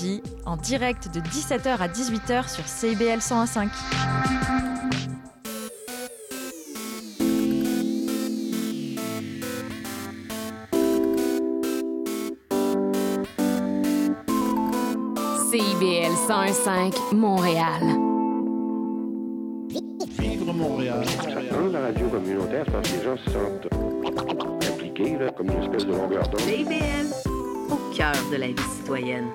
jeudi, en direct de 17h à 18h sur CIBL 101.5. CIBL 101.5 Montréal. Vivre Montréal. Dans la radio communautaire, c'est parce que les gens se sentent impliqués, là, comme une espèce de longueur d'onde. CIBL, au cœur de la vie citoyenne.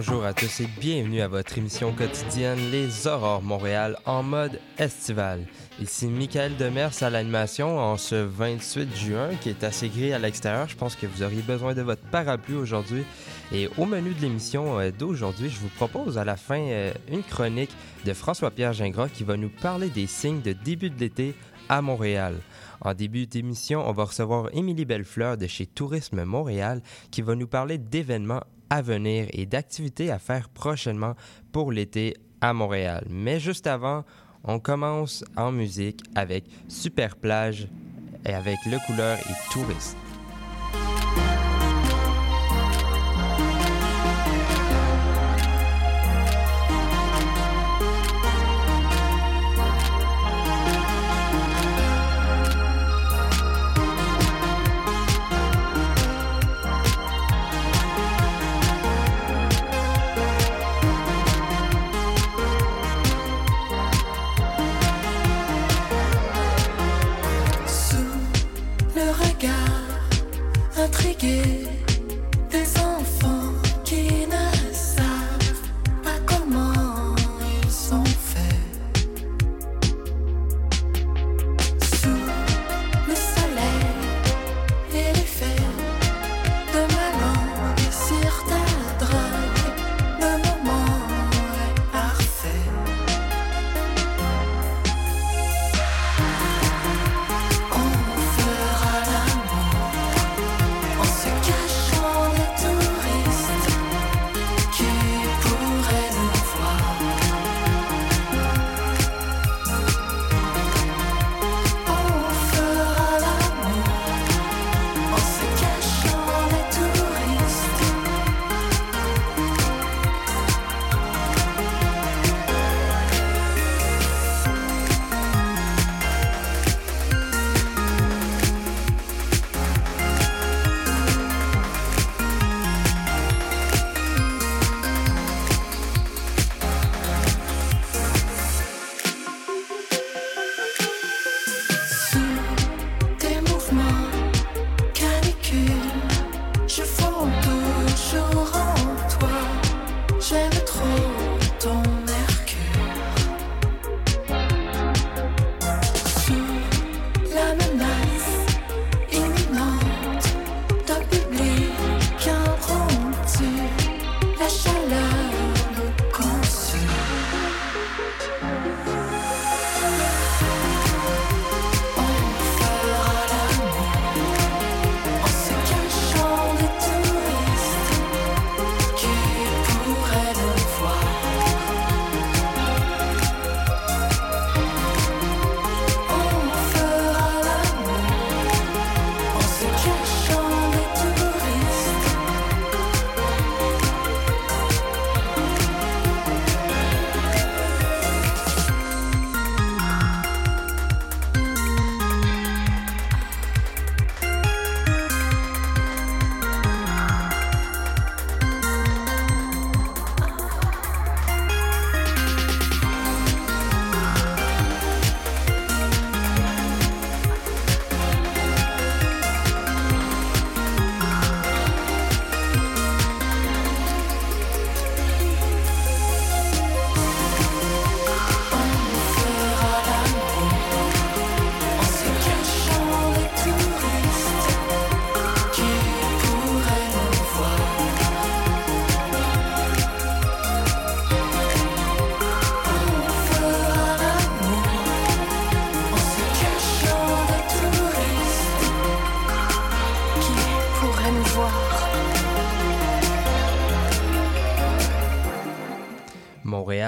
Bonjour à tous et bienvenue à votre émission quotidienne Les Aurores Montréal en mode estival. Ici Michael Demers à l'animation en ce 28 juin qui est assez gris à l'extérieur. Je pense que vous auriez besoin de votre parapluie aujourd'hui. Et au menu de l'émission euh, d'aujourd'hui, je vous propose à la fin euh, une chronique de François-Pierre Gingras qui va nous parler des signes de début de l'été à Montréal. En début d'émission, on va recevoir Émilie Bellefleur de chez Tourisme Montréal qui va nous parler d'événements à venir et d'activités à faire prochainement pour l'été à Montréal. Mais juste avant, on commence en musique avec Super Plage et avec Le Couleur et Touriste.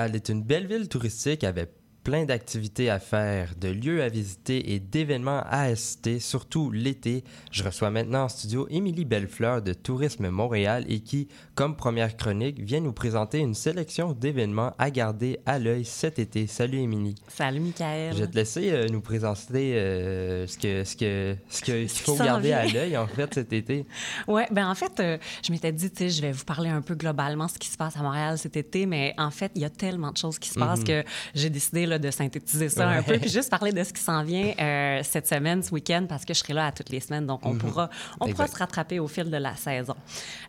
Montréal est une belle ville touristique avec Plein d'activités à faire, de lieux à visiter et d'événements à assister, surtout l'été. Je reçois maintenant en studio Émilie Bellefleur de Tourisme Montréal et qui, comme première chronique, vient nous présenter une sélection d'événements à garder à l'œil cet été. Salut Émilie. Salut, Michael. Je vais te laisser euh, nous présenter euh, ce que ce que ce que- qu'il faut garder à l'œil en fait cet été. Ouais, ben en fait, euh, je m'étais dit, tu sais, je vais vous parler un peu globalement ce qui se passe à Montréal cet été, mais en fait, il y a tellement de choses qui se passent que j'ai décidé là, de synthétiser ça un peu, puis juste parler de ce qui s'en vient euh, cette semaine, ce week-end, parce que je serai là à toutes les semaines, donc on pourra, on pourra se rattraper au fil de la saison.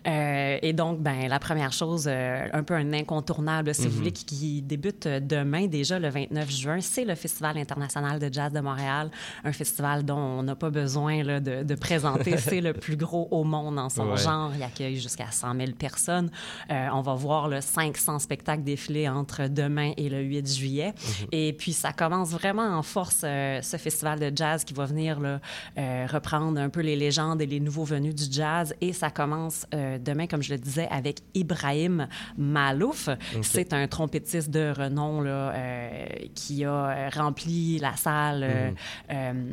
Euh, et donc, ben la première chose, euh, un peu un incontournable, si vous voulez, qui, qui débute demain déjà le 29 juin, c'est le Festival international de jazz de Montréal, un festival dont on n'a pas besoin là, de, de présenter. c'est le plus gros au monde en son Ouais. genre. Il accueille jusqu'à 100 000 personnes. On va voir le 500 spectacles défiler entre demain et le 8 juillet. Et puis, ça commence vraiment en force, euh, ce festival de jazz qui va venir là, euh, reprendre un peu les légendes et les nouveaux venus du jazz. Et ça commence euh, demain, comme je le disais, avec Ibrahim Malouf. C'est un trompettiste de renom là, qui a rempli la salle. euh,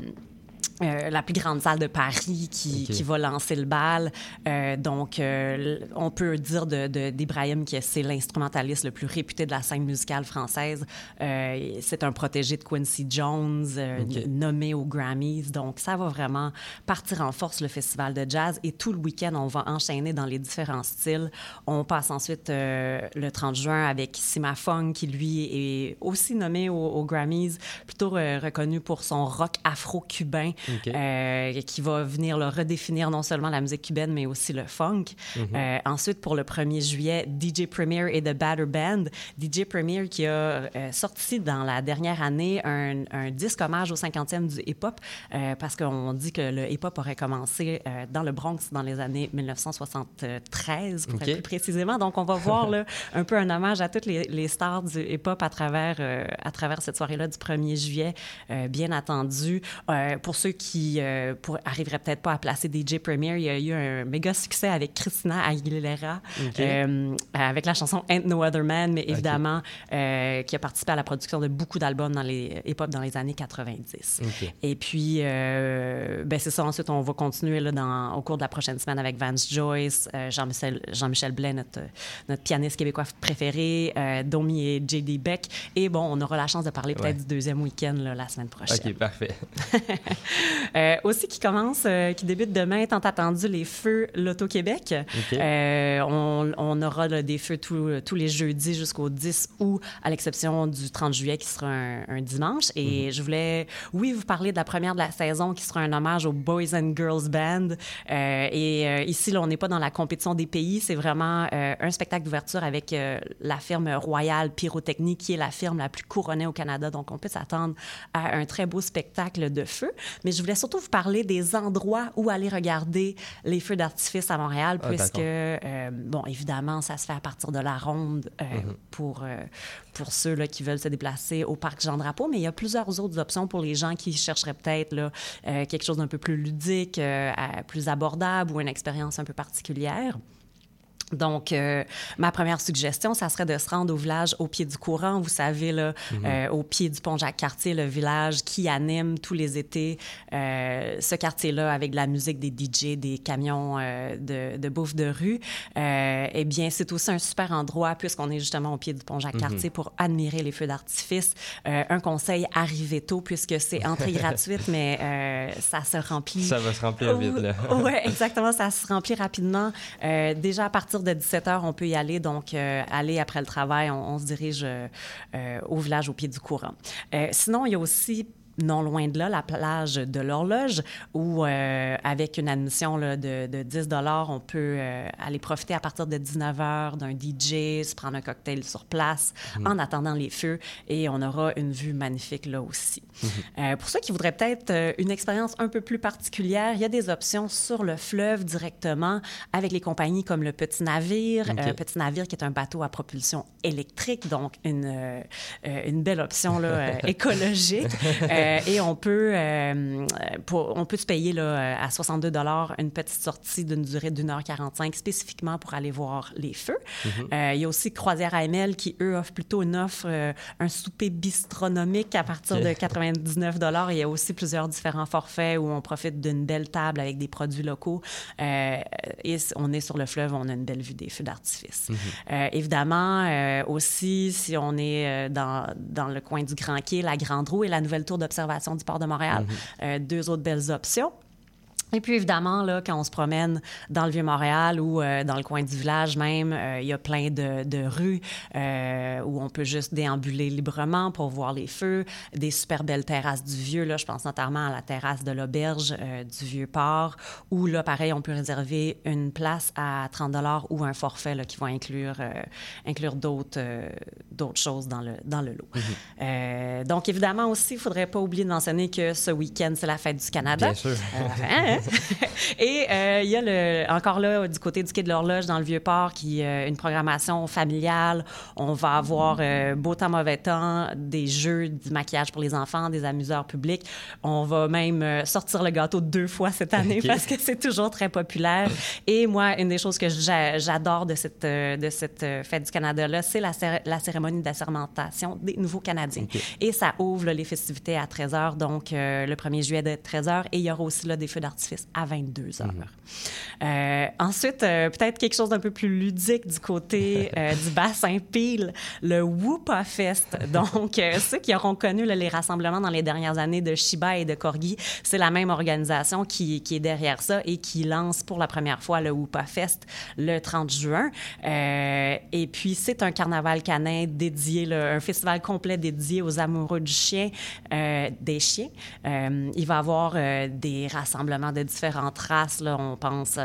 euh, la plus grande salle de Paris qui, va lancer le bal. Euh, donc, euh, on peut dire de- de- d'Ibrahim que c'est l'instrumentaliste le plus réputé de la scène musicale française. C'est un protégé de Quincy Jones, nommé aux Grammys. Donc, ça va vraiment partir en force, le festival de jazz. Et tout le week-end, on va enchaîner dans les différents styles. On passe ensuite le 30 juin avec Sima Fong, qui lui est aussi nommé aux, aux Grammys, plutôt reconnu pour son rock afro-cubain, Euh, qui va venir le redéfinir non seulement la musique cubaine, mais aussi le funk. Euh, ensuite, pour le 1er juillet, DJ Premier et The Batter Band. DJ Premier qui a euh, sorti dans la dernière année un, un disque hommage au 50e du hip-hop, parce qu'on dit que le hip-hop aurait commencé dans le Bronx dans les années 1973, pour Ok. être plus précisément. Donc, on va voir là, un peu un hommage à toutes les, les stars du hip-hop à travers, euh, à travers cette soirée-là du 1er juillet, euh, bien attendu. Euh, pour ceux qui euh, pour, arriveraient peut-être pas à placer DJ Premier, il y a eu un méga succès avec Christina Aguilera, euh, avec la chanson Ain't No Other Man, mais évidemment, euh, qui a participé à la production de beaucoup d'albums dans les hip-hop dans les années 90. Ok. Et puis, euh, ben c'est ça. Ensuite, on va continuer là, dans, au cours de la prochaine semaine avec Vance Joyce, Jean-Michel, Jean-Michel Blais, notre, notre pianiste québécois préféré, Domi et J.D. Beck. Et bon, on aura la chance de parler peut-être du deuxième week-end la semaine prochaine. Ok, parfait. Euh, aussi qui commence, euh, qui débute demain, tant attendu, les feux Loto-Québec. Euh, on, on aura là, des feux tous- tous les jeudis jusqu'au 10 août, à l'exception du 30 juillet qui sera un, un dimanche. Et je voulais, oui, vous parler de la première de la saison qui sera un hommage aux Boys and Girls Band. Et ici, là, on n'est pas dans la compétition des pays, c'est vraiment un spectacle d'ouverture avec la firme Royal Pyrotechnie, qui est la firme la plus couronnée au Canada. Donc, on peut s'attendre à un très beau spectacle de feu. Mais je voulais surtout vous parler des endroits où aller regarder les feux d'artifice à Montréal, Ah, puisque, euh, bon, évidemment, ça se fait à partir de la ronde euh, pour, euh, pour ceux là, qui veulent se déplacer au parc Jean-Drapeau, mais il y a plusieurs autres options pour les gens qui chercheraient peut-être quelque chose d'un peu plus ludique, plus abordable ou une expérience un peu particulière. Donc, euh, ma première suggestion, ça serait de se rendre au village au pied du courant. Vous savez, là, euh, au pied du pont Jacques-Cartier, le village qui anime tous les étés euh, ce quartier-là avec de la musique, des DJ, des camions de, de bouffe de rue. Eh bien, c'est aussi un super endroit, puisqu'on est justement au pied du pont Jacques-Cartier, pour admirer les feux d'artifice. Un conseil, arrivez tôt, puisque c'est entrée gratuite, mais ça se remplit. Ça va se remplir vite, là. Oui, exactement. Ça se remplit rapidement. Déjà, à partir de 17 h, on peut y aller. Donc, euh, aller après le travail, on, on se dirige euh, euh, au village au pied du courant. Euh, sinon, il y a aussi non loin de là, la plage de l'horloge, où euh, avec une admission là, de, de 10 on peut euh, aller profiter à partir de 19 h d'un DJ, se prendre un cocktail sur place en attendant les feux et on aura une vue magnifique là aussi. Euh, pour ceux qui voudraient peut-être une expérience un peu plus particulière, il y a des options sur le fleuve directement avec les compagnies comme le Petit Navire. OK. Euh, Petit Navire qui est un bateau à propulsion électrique, donc une, une belle option là, écologique. Euh, Euh, et on peut, euh, pour- on peut se payer là, à 62 une petite sortie d'une durée d'une heure 45 spécifiquement pour aller voir les feux. Euh, il y a aussi Croisière AML qui, eux, offrent plutôt une offre, euh, un souper bistronomique à partir Ok. de 99 Il y a aussi plusieurs différents forfaits où on profite d'une belle table avec des produits locaux. Euh, et on est sur le fleuve, on a une belle vue des feux d'artifice. Euh, évidemment, euh, aussi, si on est euh, dans, dans le coin du Grand Quai, la Grande Roue et la nouvelle tour d'observation du port de Montréal, euh, deux autres belles options. Et puis évidemment, là, quand on se promène dans le Vieux-Montréal ou euh, dans le coin du village même, euh, il y a plein de, de rues euh, où on peut juste déambuler librement pour voir les feux, des super belles terrasses du Vieux. Là, je pense notamment à la terrasse de l'auberge du Vieux-Port, où là, pareil, on peut réserver une place à 30 ou un forfait là, qui va inclure, inclure d'autres d'autres choses dans le, dans le lot. Euh, donc évidemment aussi, il ne faudrait pas oublier de mentionner que ce week-end, c'est la fête du Canada. Bien sûr. Hein? Et euh, il y a le, encore là, du côté du quai de l'horloge, dans le Vieux-Port, qui euh, une programmation familiale. On va avoir euh, beau temps, mauvais temps, des jeux, du maquillage pour les enfants, des amuseurs publics. On va même euh, sortir le gâteau deux fois cette année parce que c'est toujours très populaire. Et moi, une des choses que j'a- j'adore de cette, de cette fête du Canada-là, c'est la, la cérémonie d'assermentation des nouveaux Canadiens. Et ça ouvre là, les festivités à 13 h, donc le 1er juillet de 13 h. Et il y aura aussi là, des feux d'artifice à 22 h. Euh, ensuite, euh, peut-être quelque chose d'un peu plus ludique du côté euh, du bassin Peel, le Whoopa Fest. Donc, ceux qui auront connu là, les rassemblements dans les dernières années de Shiba et de Corgi, c'est la même organisation qui, qui est derrière ça et qui lance pour la première fois le Whoopa Fest le 30 juin. Et puis, c'est un carnaval canin dédié, là, un festival complet dédié aux amoureux du chien, des chiens. Il va y avoir des rassemblements de différentes races. Là. On pense euh,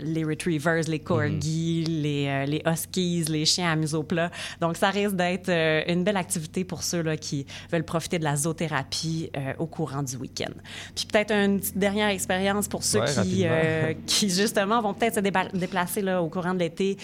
les retrievers, les corgis, les, euh, les huskies, les chiens à museau plat. Donc, ça risque d'être euh, une belle activité pour ceux là, qui veulent profiter de la zoothérapie euh, au courant du week-end. Puis peut-être une petite dernière expérience pour ceux Ouais, qui, qui, justement, vont peut-être se déplacer là, au courant de l'été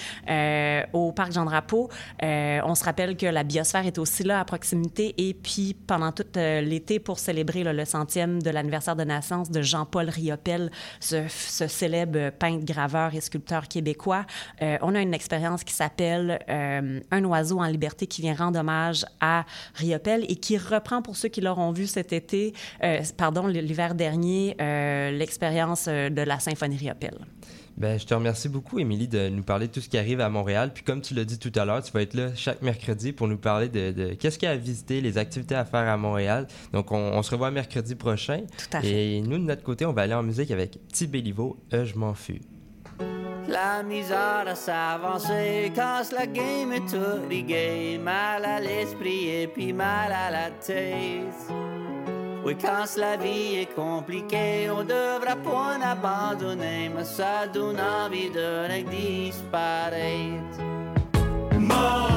au parc Jean-Drapeau. On se rappelle que la biosphère est aussi là à proximité. Et puis, pendant tout l'été, pour célébrer là, le centième de l'anniversaire de naissance de Jean-Paul Riopel, ce, célèbre peintre, graveur et sculpteur québécois, euh, on a une expérience qui s'appelle euh, Un oiseau en liberté qui vient rendre hommage à Riopel et qui reprend, pour ceux qui l'auront vu cet été, euh, pardon, l'hiver dernier, l'expérience de la symphonie Riopel. Ben, je te remercie beaucoup, Émilie, de nous parler de tout ce qui arrive à Montréal. Puis comme tu l'as dit tout à l'heure, tu vas être là chaque mercredi pour nous parler de, de qu'est-ce qu'il y a à visiter, les activités à faire à Montréal. Donc, on, on se revoit mercredi prochain. Tout à fait. Et nous, de notre côté, on va aller en musique avec Petit Béliveau, Euh, je m'en fus. La misère à s'avancer, casse la game et tout gays. Mal à l'esprit et puis mal à la tête. Oui, quand la vie est compliquée, on devra point abandonner, mais ça donne envie de disparaître. M'en.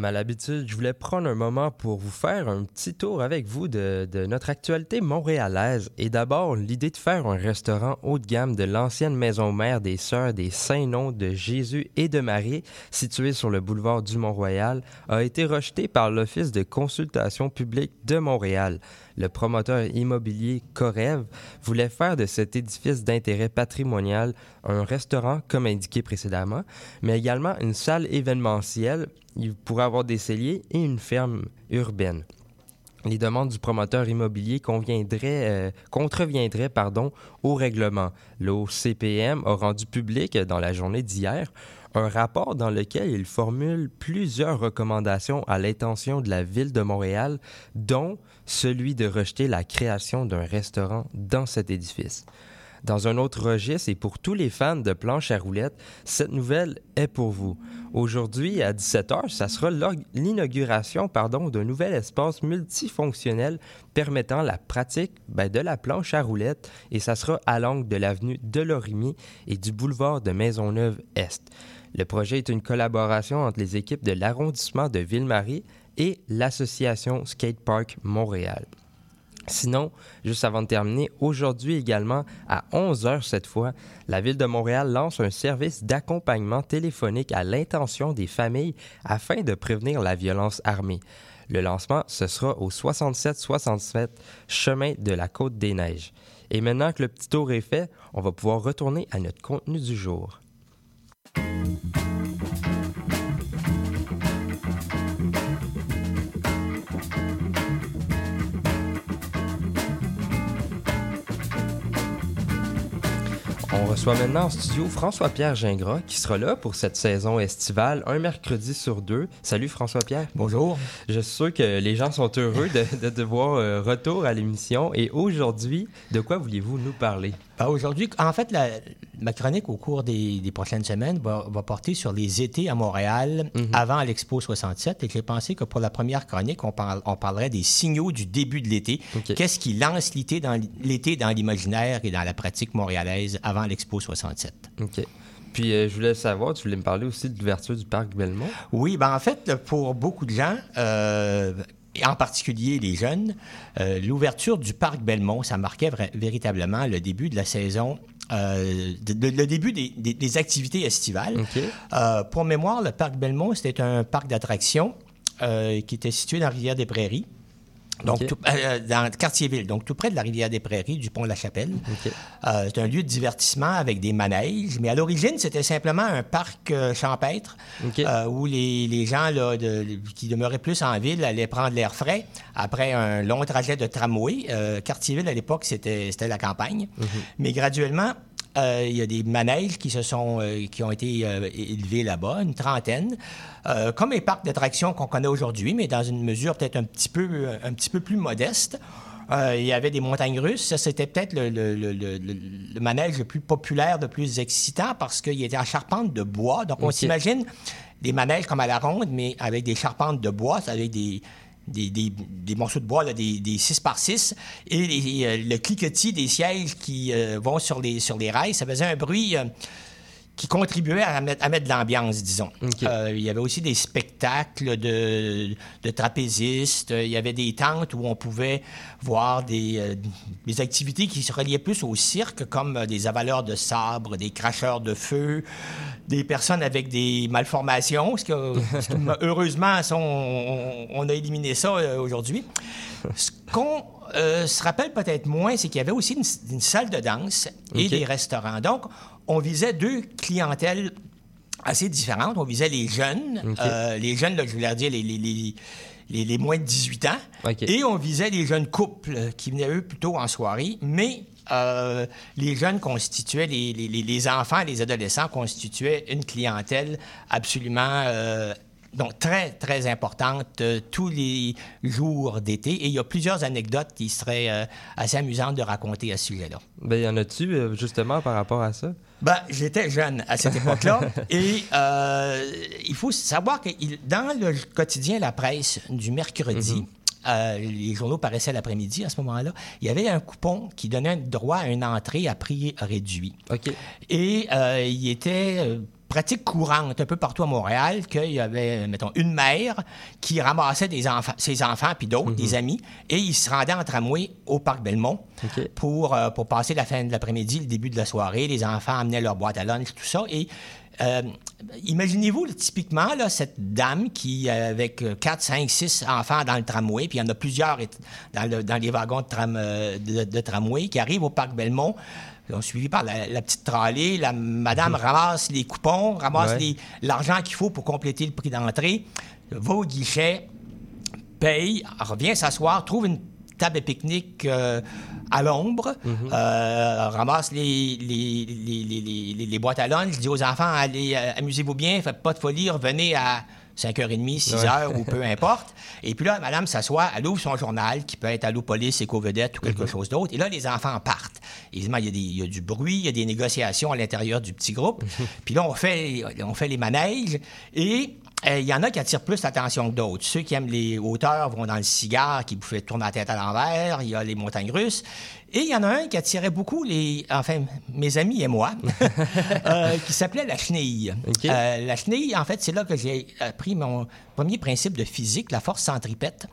Comme à l'habitude, je voulais prendre un moment pour vous faire un petit tour avec vous de, notre actualité montréalaise. Et d'abord, l'idée de faire un restaurant haut de gamme de l'ancienne maison mère des Sœurs des Saints-Noms de Jésus et de Marie, située sur le boulevard du Mont-Royal, a été rejetée par l'Office de consultation publique de Montréal. Le promoteur immobilier Corev voulait faire de cet édifice d'intérêt patrimonial un restaurant, comme indiqué précédemment, mais également une salle événementielle. Il pourrait avoir des celliers et une ferme urbaine. Les demandes du promoteur immobilier euh, contreviendraient au règlement. L'OCPM a rendu public dans la journée d'hier un rapport dans lequel il formule plusieurs recommandations à l'intention de la ville de Montréal, dont celui de rejeter la création d'un restaurant dans cet édifice. Dans un autre registre et pour tous les fans de planche à roulettes, cette nouvelle est pour vous. Aujourd'hui, à 17h, ça sera l'inauguration d'un nouvel espace multifonctionnel permettant la pratique ben, de la planche à roulettes et ça sera à l'angle de l'avenue de Lorimier et du boulevard de Maisonneuve-Est. Le projet est une collaboration entre les équipes de l'arrondissement de Ville-Marie et l'association Skatepark Montréal. Sinon, juste avant de terminer, aujourd'hui également, à 11h cette fois, la Ville de Montréal lance un service d'accompagnement téléphonique à l'intention des familles afin de prévenir la violence armée. Le lancement, ce sera au 67-67 chemin de la Côte des Neiges. Et maintenant que le petit tour est fait, on va pouvoir retourner à notre contenu du jour. On reçoit maintenant en studio François-Pierre Gingras qui sera là pour cette saison estivale, un mercredi sur deux. Salut François-Pierre. Bonjour. Je suis sûr que les gens sont heureux de, de te voir euh, retour à l'émission. Et aujourd'hui, de quoi vouliez-vous nous parler? Ben, Aujourd'hui, en fait, la- ma chronique au cours des, des prochaines semaines va, va porter sur les étés à Montréal avant l'Expo 67. Et j'ai pensé que pour la première chronique, on, parle- on parlerait des signaux du début de l'été. Qu'est-ce qui lance l'été dans, l'été dans l'imaginaire et dans la pratique montréalaise avant l'Expo 67? OK. Puis euh, je voulais savoir, tu voulais me parler aussi de l'ouverture du parc Belmont? Oui, ben en fait, pour beaucoup de gens, euh, et en particulier les jeunes, euh, l'ouverture du parc Belmont, ça marquait véritablement le début de la saison. euh, de- de- le début des, des- des activités estivales. Euh, pour mémoire, le parc Belmont, c'était un parc d'attractions qui était situé dans la rivière des Prairies. Donc, tout- euh, dans le quartier-ville, donc tout près de la rivière des Prairies, du pont de la Chapelle. Euh, c'est un lieu de divertissement avec des manèges, mais à l'origine, c'était simplement un parc euh, champêtre OK. euh, où les, les gens là, de- qui demeuraient plus en ville allaient prendre l'air frais après un long trajet de tramway. Euh, Cartierville, à l'époque, c'était c'était la campagne. Mais graduellement, euh, il y a des manèges qui se sont euh, qui ont été euh, élevés là-bas, une trentaine, comme les parcs d'attractions qu'on connaît aujourd'hui, mais dans une mesure peut-être un petit peu un petit peu plus modeste. Il y avait des montagnes russes. Ça, c'était peut-être le, le- le- le- le- le manège le plus populaire, le plus excitant parce qu'il était en charpente de bois. Donc, on s'imagine des manèges comme à la ronde, mais avec des charpentes de bois, avec des, des, des- des morceaux de bois, là, des, des 6 par 6 et euh, le cliquetis des sièges qui euh, vont sur les, sur les rails. Ça faisait un bruit. Qui contribuait à mettre, à mettre de l'ambiance, disons. Euh, il y avait aussi des spectacles de, de trapézistes. Il y avait des tentes où on pouvait voir des, euh, des activités qui se reliaient plus au cirque, comme euh, des avaleurs de sabre, des cracheurs de feu, des personnes avec des malformations. Ce que, ce que, heureusement, ça, on, on a éliminé ça euh, aujourd'hui. Ce qu'on euh, se rappelle peut-être moins, c'est qu'il y avait aussi une, une salle de danse et des restaurants. Donc, on visait deux clientèles assez différentes. On visait les jeunes, euh, les jeunes, là, je voulais dire les, les, les, les- les moins de 18 ans, et on visait les jeunes couples euh, qui venaient, eux, plutôt en soirée, mais euh, les jeunes constituaient, les, les- les- les enfants, les adolescents constituaient une clientèle absolument... euh, donc, très, très importante euh, tous les jours d'été. Et il y a plusieurs anecdotes qui seraient euh, assez amusantes de raconter à ce sujet-là. Ben, y en a-tu, euh, justement, par rapport à ça? Ben, j'étais jeune à cette époque-là. et il faut savoir que il- dans le quotidien La Presse du mercredi, euh, les journaux paraissaient l'après-midi à ce moment-là, il y avait un coupon qui donnait droit à une entrée à prix réduit. OK. Et euh, il était pratique courante un peu partout à Montréal qu'il y avait, mettons, une mère qui ramassait des enfants, ses enfants puis d'autres, des amis, et ils se rendaient en tramway au Parc Belmont pour, euh, pour passer la fin de l'après-midi, le début de la soirée. Les enfants amenaient leur boîte à lunch, tout ça. Et euh, imaginez-vous, typiquement, là, cette dame qui, euh, avec 4, 5, 6 enfants dans le tramway, puis il y en a plusieurs dans, le- dans les wagons de, tram, euh, de, de tramway, qui arrivent au Parc Belmont, on suivi par la, la petite tralée. La madame ramasse les coupons, ramasse Ouais. l'argent qu'il faut pour compléter le prix d'entrée, va au guichet, paye, revient s'asseoir, trouve une table de pique-nique euh, à l'ombre, euh, ramasse les, les, les, les- les- les boîtes à lunch, dit aux enfants, allez, euh, amusez-vous bien, faites pas de folie, revenez à 5h30, 6h ou peu importe. Et puis là, madame s'assoit, elle ouvre son journal, qui peut être Allo-Police, Éco-Vedette ou quelque chose d'autre. Et là, les enfants partent. Évidemment, il y, a des- il y a du bruit, il y a des négociations à l'intérieur du petit groupe. puis là, on fait, on fait les manèges. Et euh, il y en a qui attirent plus l'attention que d'autres. Ceux qui aiment les hauteurs vont dans le cigare, qui vous fait tourner la tête à l'envers. Il y a les montagnes russes. Et il y en a un qui attirait beaucoup les, enfin, mes amis et moi, euh, qui s'appelait la chenille. Euh, la chenille, en fait, c'est là que j'ai appris mon premier principe de physique, la force centripète.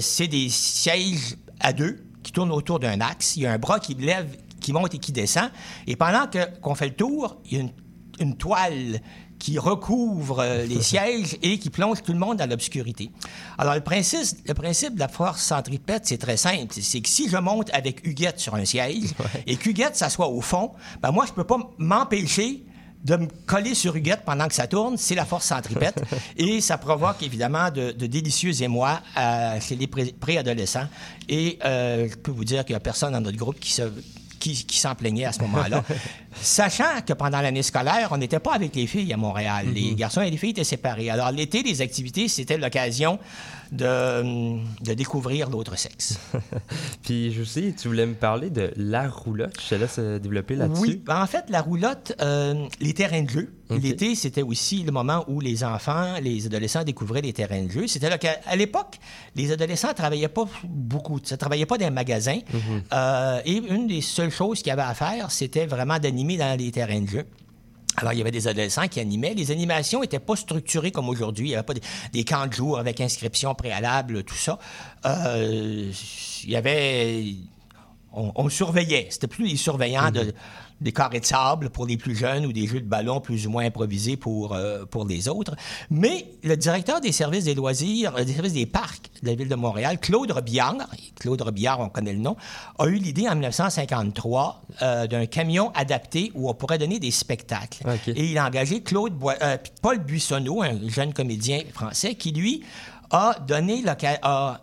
C'est des sièges à deux qui tournent autour d'un axe. Il y a un bras qui lève, qui monte et qui descend. Et pendant que, qu'on fait le tour, il y a une, une toile qui recouvre euh, les sièges et qui plonge tout le monde dans l'obscurité. Alors, le principe, le principe de la force centripète, c'est très simple. C'est que si je monte avec Huguette sur un siège et qu'Huguette s'assoit au fond, ben moi, je peux pas m'empêcher de me coller sur Huguette pendant que ça tourne, c'est la force centripète. et ça provoque évidemment de, de délicieux émois euh, chez les pré- préadolescents. Et euh, je peux vous dire qu'il n'y a personne dans notre groupe qui se qui, qui s'en plaignait à ce moment-là. Sachant que pendant l'année scolaire, on n'était pas avec les filles à Montréal. Les garçons et les filles étaient séparés. Alors l'été, les activités, c'était l'occasion de, de découvrir l'autre sexe. Puis, je sais, tu voulais me parler de la roulotte. Je te laisse euh, développer là-dessus. Oui, ben, en fait, la roulotte, euh, les terrains de jeu. L'été, c'était aussi le moment où les enfants, les adolescents découvraient les terrains de jeu. C'était là qu'à à l'époque, les adolescents ne travaillaient pas beaucoup. Ça ne travaillait pas dans les magasins. Euh, et une des seules choses qu'il y avait à faire, c'était vraiment d'animer dans les terrains de jeu. Alors, il y avait des adolescents qui animaient. Les animations n'étaient pas structurées comme aujourd'hui. Il n'y avait pas des, des camps de jour avec inscription préalable, tout ça. Euh, il y avait on, on surveillait. C'était plus les surveillants de, des carrés de sable pour les plus jeunes ou des jeux de ballon plus ou moins improvisés pour, euh, pour les autres. Mais le directeur des services des loisirs, euh, des services des parcs de la ville de Montréal, Claude Robillard, Claude Robillard, on connaît le nom, a eu l'idée en 1953 euh, d'un camion adapté où on pourrait donner des spectacles. OK. Et il a engagé Claude euh, Paul Buissonneau, un jeune comédien français, qui lui a donné l'occa- a,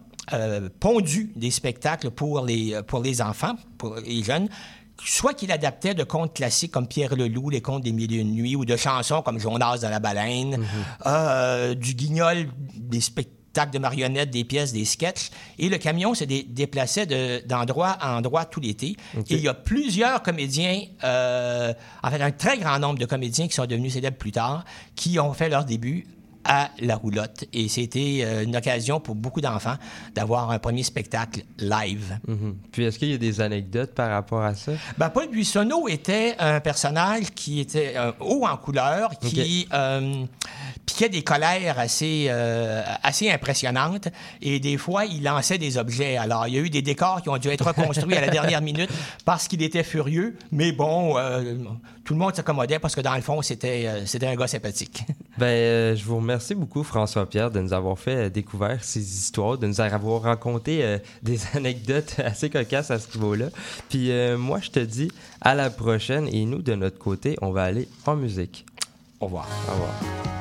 pondu des spectacles pour les, pour les enfants, pour les jeunes, soit qu'il adaptait de contes classiques comme Pierre Leloup, les contes des milieux de nuit, ou de chansons comme Jonas dans la baleine, euh, du guignol, des spectacles de marionnettes, des pièces, des sketchs. Et le camion se dé- déplaçait de- d'endroit à endroit tout l'été. Et il y a plusieurs comédiens, euh, en fait, un très grand nombre de comédiens qui sont devenus célèbres plus tard, qui ont fait leur début à la roulotte. Et c'était euh, une occasion pour beaucoup d'enfants d'avoir un premier spectacle live. Mhm. Puis est-ce qu'il y a des anecdotes par rapport à ça? Ben, Paul Buissonneau était un personnage qui était euh, haut en couleur, qui euh, piquait des colères assez, euh, assez impressionnantes. Et des fois, il lançait des objets. Alors, il y a eu des décors qui ont dû être reconstruits à la dernière minute parce qu'il était furieux. Mais bon, tout le monde s'accommodait parce que dans le fond, c'était euh, c'était un gars sympathique. Ben, euh, je vous remercie beaucoup, François-Pierre, de nous avoir fait euh, découvrir ces histoires, de nous avoir raconté des anecdotes assez cocasses à ce niveau-là. Puis moi, je te dis à la prochaine et nous, de notre côté, on va aller en musique. Au revoir. Au revoir.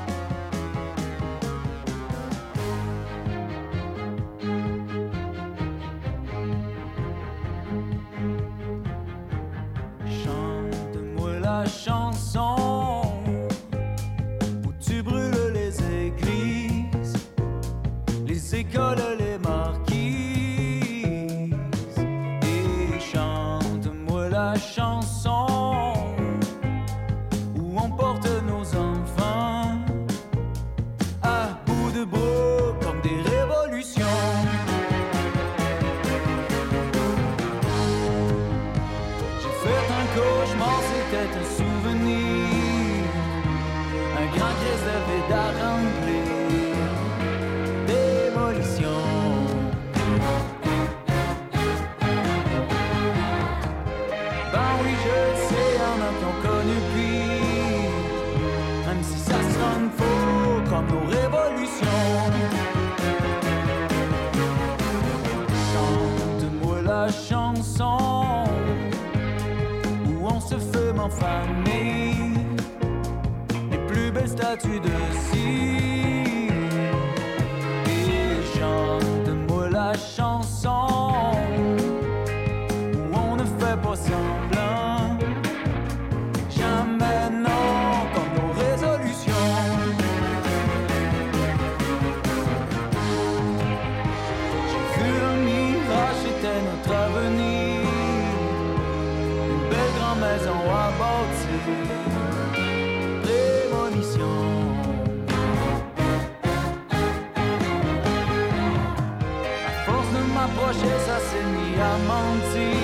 Ça s'est mis à mentir.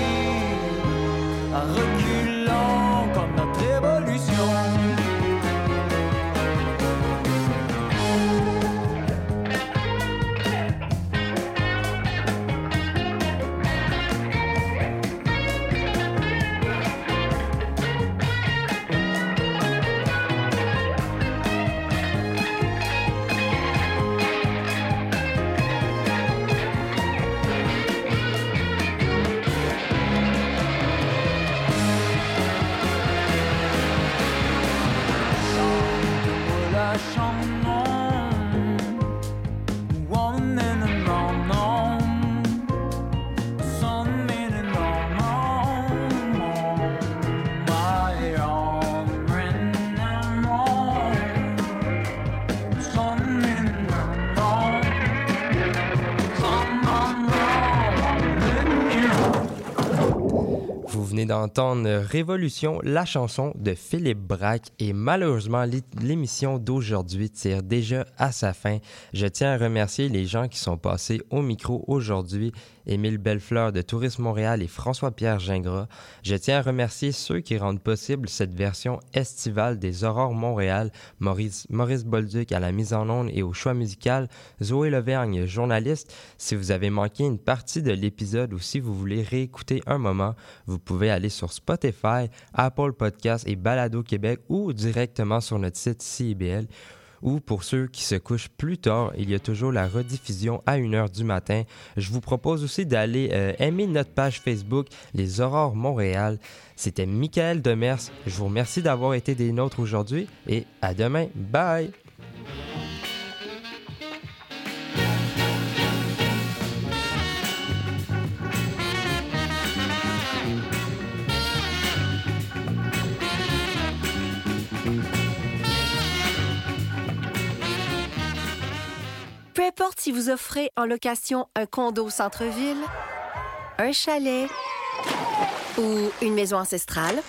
À reculant comme notre évolution. Venez d'entendre Révolution, la chanson de Philippe Braque et malheureusement l'é- l'émission d'aujourd'hui tire déjà à sa fin. Je tiens à remercier les gens qui sont passés au micro aujourd'hui, Émile Bellefleur de Tourisme Montréal et François-Pierre Gingras. Je tiens à remercier ceux qui rendent possible cette version estivale des Aurores Montréal, Maurice, Maurice Bolduc à la mise en onde et au choix musical, Zoé Levergne, journaliste. Si vous avez manqué une partie de l'épisode ou si vous voulez réécouter un moment, vous pouvez aller sur Spotify, Apple Podcasts et Balado Québec ou directement sur notre site CIBL. Ou pour ceux qui se couchent plus tard, il y a toujours la rediffusion à 1h du matin. Je vous propose aussi d'aller euh, aimer notre page Facebook Les Aurores Montréal. C'était Michael Demers. Je vous remercie d'avoir été des nôtres aujourd'hui et à demain. Bye! Si vous offrez en location un condo centre-ville, un chalet ou une maison ancestrale,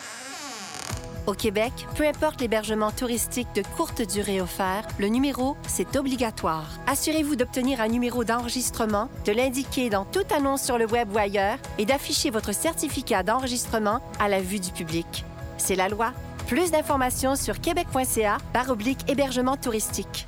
Au Québec, peu importe l'hébergement touristique de courte durée offert, le numéro, c'est obligatoire. Assurez-vous d'obtenir un numéro d'enregistrement, de l'indiquer dans toute annonce sur le web ou ailleurs et d'afficher votre certificat d'enregistrement à la vue du public. C'est la loi. Plus d'informations sur québec.ca par oblique hébergement touristique.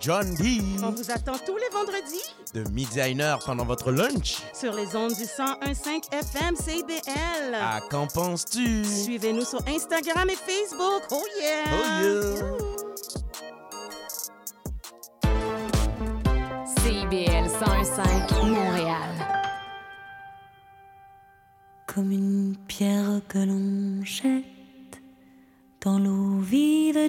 John D. On vous attend tous les vendredis De midi à une heure pendant votre lunch. sur les ondes du 101.5 FM CBL. À qu'en penses-tu? Suivez-nous sur Instagram et Facebook. Oh yeah! Oh yeah! CIBL 101.5 Montréal. Comme une pierre que l'on jette dans l'eau vide